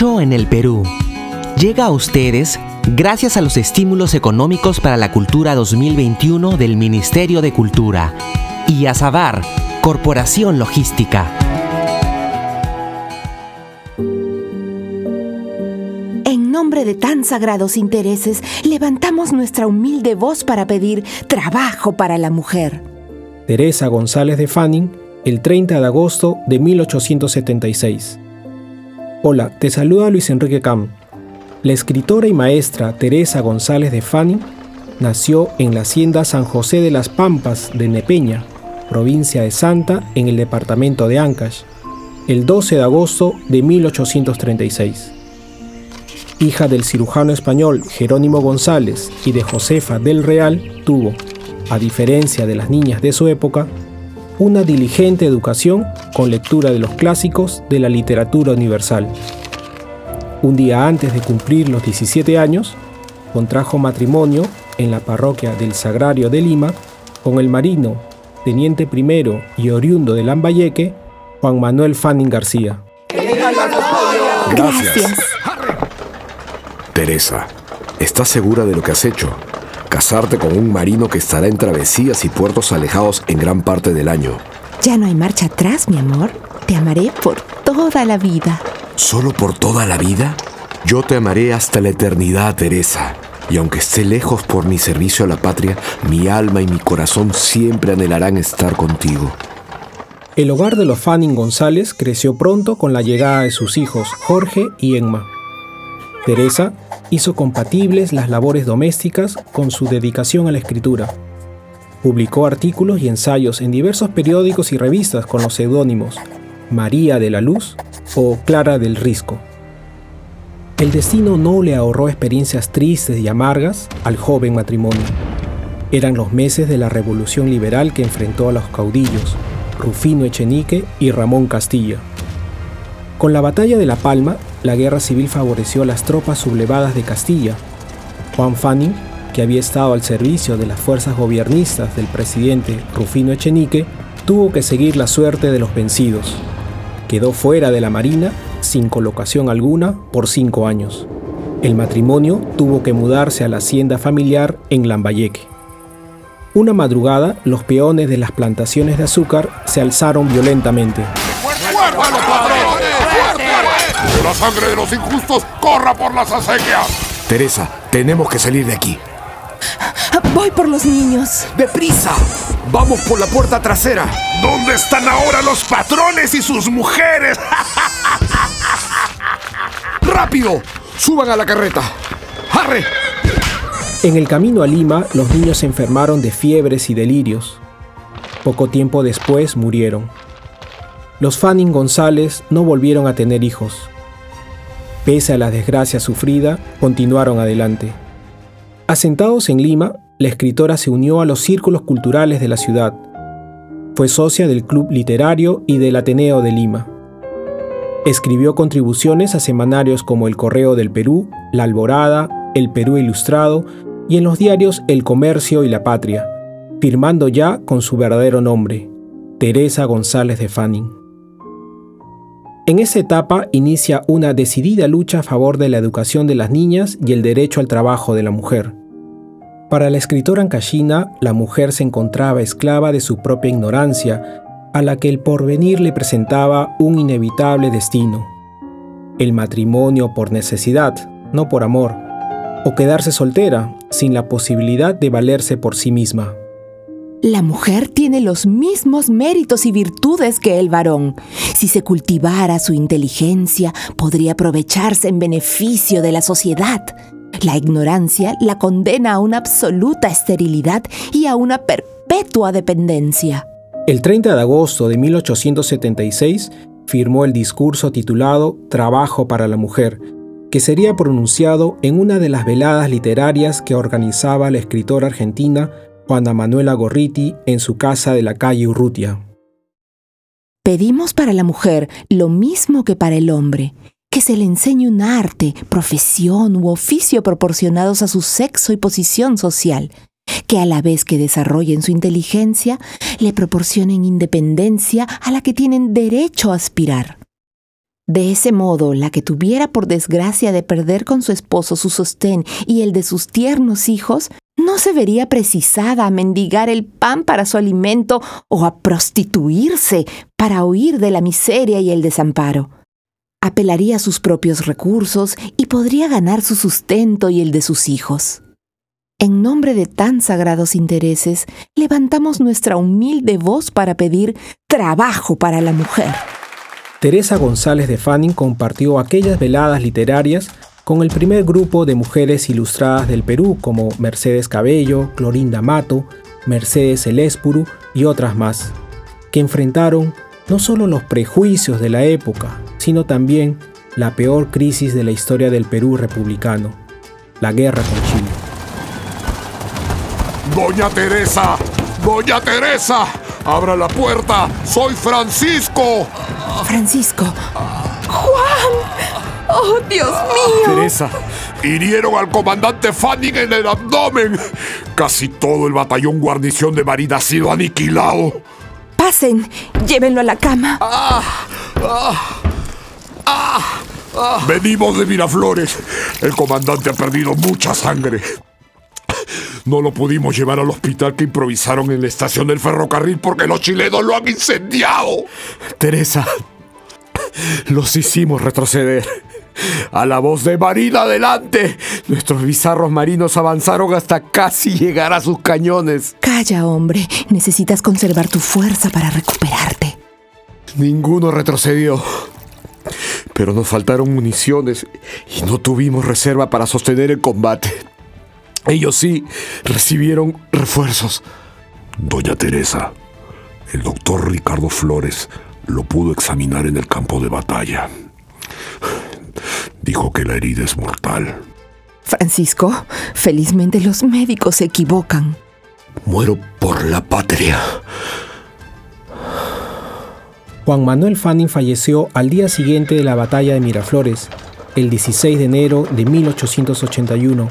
Hecho en el Perú. Llega a ustedes gracias a los estímulos económicos para la cultura 2021 del Ministerio de Cultura y a Sabar, Corporación Logística. En nombre de tan sagrados intereses, levantamos nuestra humilde voz para pedir trabajo para la mujer. Teresa González de Fanning, el 30 de agosto de 1876. Hola, te saluda Luis Enrique Cam. La escritora y maestra Teresa González de Fanning nació en la hacienda San José de las Pampas de Nepeña, provincia de Santa, en el departamento de Ancash, el 12 de agosto de 1836. Hija del cirujano español Jerónimo González y de Josefa del Real, tuvo, a diferencia de las niñas de su época, una diligente educación con lectura de los clásicos de la literatura universal. Un día antes de cumplir los 17 años, contrajo matrimonio en la parroquia del Sagrario de Lima con el marino, teniente primero y oriundo de Lambayeque, Juan Manuel Fanning García. Gracias. Teresa, ¿estás segura de lo que has hecho? Casarte con un marino que estará en travesías y puertos alejados en gran parte del año. Ya no hay marcha atrás, mi amor. Te amaré por toda la vida. ¿Solo por toda la vida? Yo te amaré hasta la eternidad, Teresa. Y aunque esté lejos por mi servicio a la patria, mi alma y mi corazón siempre anhelarán estar contigo. El hogar de los Fanning González creció pronto con la llegada de sus hijos Jorge y Emma. Teresa hizo compatibles las labores domésticas con su dedicación a la escritura. Publicó artículos y ensayos en diversos periódicos y revistas con los seudónimos María de la Luz o Clara del Risco. El destino no le ahorró experiencias tristes y amargas al joven matrimonio. Eran los meses de la revolución liberal que enfrentó a los caudillos, Rufino Echenique y Ramón Castilla. Con la batalla de La Palma, la guerra civil favoreció a las tropas sublevadas de Castilla. Juan Fanning, que había estado al servicio de las fuerzas gobiernistas del presidente Rufino Echenique, tuvo que seguir la suerte de los vencidos. Quedó fuera de la Marina sin colocación alguna por cinco años. El matrimonio tuvo que mudarse a la hacienda familiar en Lambayeque. Una madrugada, los peones de las plantaciones de azúcar se alzaron violentamente. La sangre de los injustos corra por las acequias. Teresa, tenemos que salir de aquí. Voy por los niños. ¡Deprisa! ¡Vamos por la puerta trasera! ¿Dónde están ahora los patrones y sus mujeres? ¡Rápido! ¡Suban a la carreta! ¡Arre! En el camino a Lima, los niños se enfermaron de fiebres y delirios. Poco tiempo después murieron. Los Fanning González no volvieron a tener hijos. Pese a la desgracia sufrida, continuaron adelante. Asentados en Lima, la escritora se unió a los círculos culturales de la ciudad. Fue socia del Club Literario y del Ateneo de Lima. Escribió contribuciones a semanarios como El Correo del Perú, La Alborada, El Perú Ilustrado y en los diarios El Comercio y La Patria, firmando ya con su verdadero nombre, Teresa González de Fanning. En esa etapa inicia una decidida lucha a favor de la educación de las niñas y el derecho al trabajo de la mujer. Para la escritora ancashina, la mujer se encontraba esclava de su propia ignorancia, a la que el porvenir le presentaba un inevitable destino. El matrimonio por necesidad, no por amor, o quedarse soltera, sin la posibilidad de valerse por sí misma. La mujer tiene los mismos méritos y virtudes que el varón. Si se cultivara su inteligencia, podría aprovecharse en beneficio de la sociedad. La ignorancia la condena a una absoluta esterilidad y a una perpetua dependencia. El 30 de agosto de 1876 firmó el discurso titulado Trabajo para la Mujer, que sería pronunciado en una de las veladas literarias que organizaba la escritora argentina Juana Manuela Gorriti en su casa de la calle Urrutia. Pedimos para la mujer lo mismo que para el hombre, que se le enseñe un arte, profesión u oficio proporcionados a su sexo y posición social, que a la vez que desarrollen su inteligencia, le proporcionen independencia a la que tienen derecho a aspirar. De ese modo, la que tuviera por desgracia de perder con su esposo su sostén y el de sus tiernos hijos, no se vería precisada a mendigar el pan para su alimento o a prostituirse para huir de la miseria y el desamparo. Apelaría a sus propios recursos y podría ganar su sustento y el de sus hijos. En nombre de tan sagrados intereses, levantamos nuestra humilde voz para pedir trabajo para la mujer. Teresa González de Fanning compartió aquellas veladas literarias con el primer grupo de mujeres ilustradas del Perú como Mercedes Cabello, Clorinda Mato, Mercedes Eléspuru y otras más, que enfrentaron no solo los prejuicios de la época, sino también la peor crisis de la historia del Perú republicano, la guerra con Chile. Doña Teresa, Doña Teresa, abra la puerta, soy Francisco. Francisco. Juan. Oh, Dios mío. Teresa, Hirieron al comandante Fanning en el abdomen. Casi todo el batallón guarnición de Marina ha sido aniquilado. Pasen, llévenlo a la cama. Venimos de Miraflores. El comandante ha perdido mucha sangre. No lo pudimos llevar al hospital que improvisaron en la estación del ferrocarril porque los chilenos lo han incendiado. Teresa, los hicimos retroceder. A la voz de Marina adelante, nuestros bizarros marinos avanzaron hasta casi llegar a sus cañones. Calla, hombre. Necesitas conservar tu fuerza para recuperarte. Ninguno retrocedió. Pero nos faltaron municiones y no tuvimos reserva para sostener el combate. Ellos sí recibieron refuerzos. Doña Teresa, el doctor Ricardo Flores lo pudo examinar en el campo de batalla. Dijo que la herida es mortal. Francisco, felizmente los médicos se equivocan. Muero por la patria. Juan Manuel Fanning falleció al día siguiente de la batalla de Miraflores, el 16 de enero de 1881,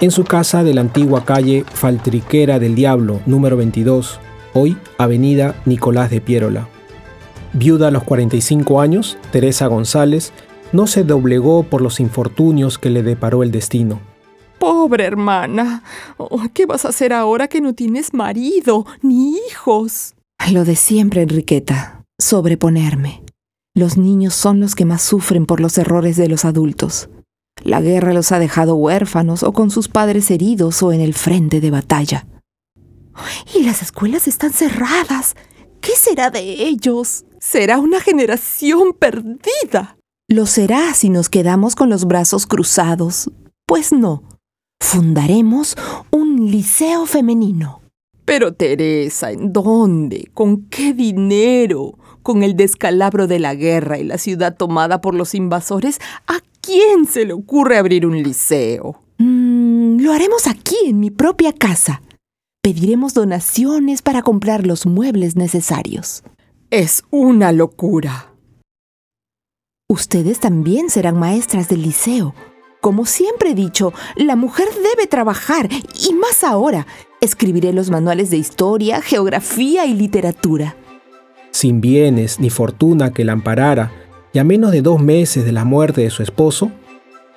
en su casa de la antigua calle Faltriquera del Diablo, número 22, hoy Avenida Nicolás de Piérola. Viuda a los 45 años, Teresa González no se doblegó por los infortunios que le deparó el destino. Pobre hermana. Oh, ¿Qué vas a hacer ahora que no tienes marido ni hijos? Lo de siempre, Enriqueta. Sobreponerme. Los niños son los que más sufren por los errores de los adultos. La guerra los ha dejado huérfanos o con sus padres heridos o en el frente de batalla. Y las escuelas están cerradas. ¿Qué será de ellos? Será una generación perdida. Lo será si nos quedamos con los brazos cruzados. Pues no. Fundaremos un liceo femenino. Pero Teresa, ¿en dónde? ¿Con qué dinero? Con el descalabro de la guerra y la ciudad tomada por los invasores, ¿a quién se le ocurre abrir un liceo? Mm, lo haremos aquí, en mi propia casa. Pediremos donaciones para comprar los muebles necesarios. Es una locura. Ustedes también serán maestras del liceo. Como siempre he dicho, la mujer debe trabajar, y más ahora. Escribiré los manuales de historia, geografía y literatura. Sin bienes ni fortuna que la amparara, y a menos de dos meses de la muerte de su esposo,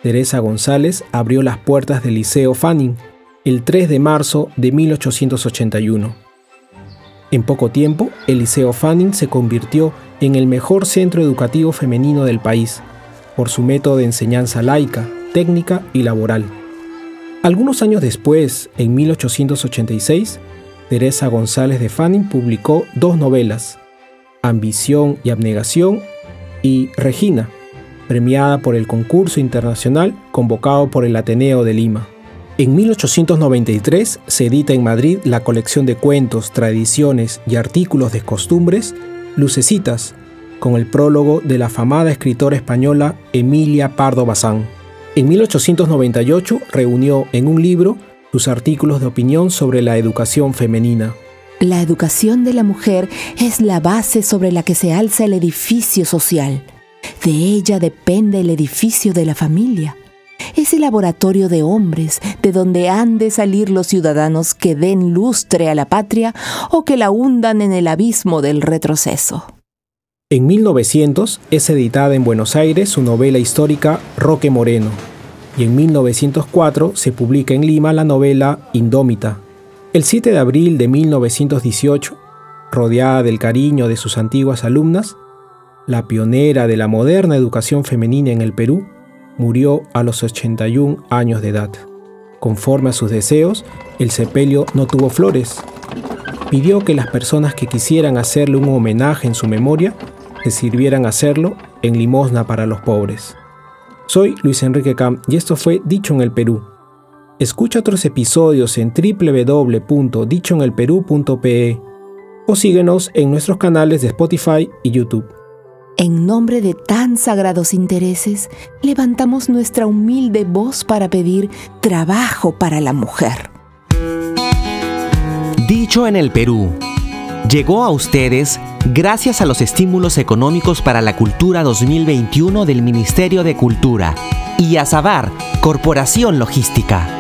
Teresa González abrió las puertas del Liceo Fanning el 3 de marzo de 1881. En poco tiempo, el Liceo Fanning se convirtió en el mejor centro educativo femenino del país, por su método de enseñanza laica, técnica y laboral. Algunos años después, en 1886, Teresa González de Fanning publicó dos novelas, Ambición y Abnegación y Regina, premiada por el concurso internacional convocado por el Ateneo de Lima. En 1893 se edita en Madrid la colección de cuentos, tradiciones y artículos de costumbres Lucecitas, con el prólogo de la afamada escritora española Emilia Pardo Bazán. En 1898 reunió en un libro sus artículos de opinión sobre la educación femenina. La educación de la mujer es la base sobre la que se alza el edificio social. De ella depende el edificio de la familia. Es el laboratorio de hombres de donde han de salir los ciudadanos que den lustre a la patria o que la hundan en el abismo del retroceso. En 1900 es editada en Buenos Aires su novela histórica Roque Moreno, y en 1904 se publica en Lima la novela Indómita. El 7 de abril de 1918, rodeada del cariño de sus antiguas alumnas, la pionera de la moderna educación femenina en el Perú, murió a los 81 años de edad. Conforme a sus deseos, el sepelio no tuvo flores. Pidió que las personas que quisieran hacerle un homenaje en su memoria se sirvieran hacerlo en limosna para los pobres. Soy Luis Enrique Camp y esto fue Dicho en el Perú. Escucha otros episodios en www.dichoenelperú.pe o síguenos en nuestros canales de Spotify y YouTube. En nombre de tan sagrados intereses, levantamos nuestra humilde voz para pedir trabajo para la mujer. Dicho en el Perú. Llegó a ustedes gracias a los estímulos económicos para la cultura 2021 del Ministerio de Cultura y a Sabar, Corporación Logística.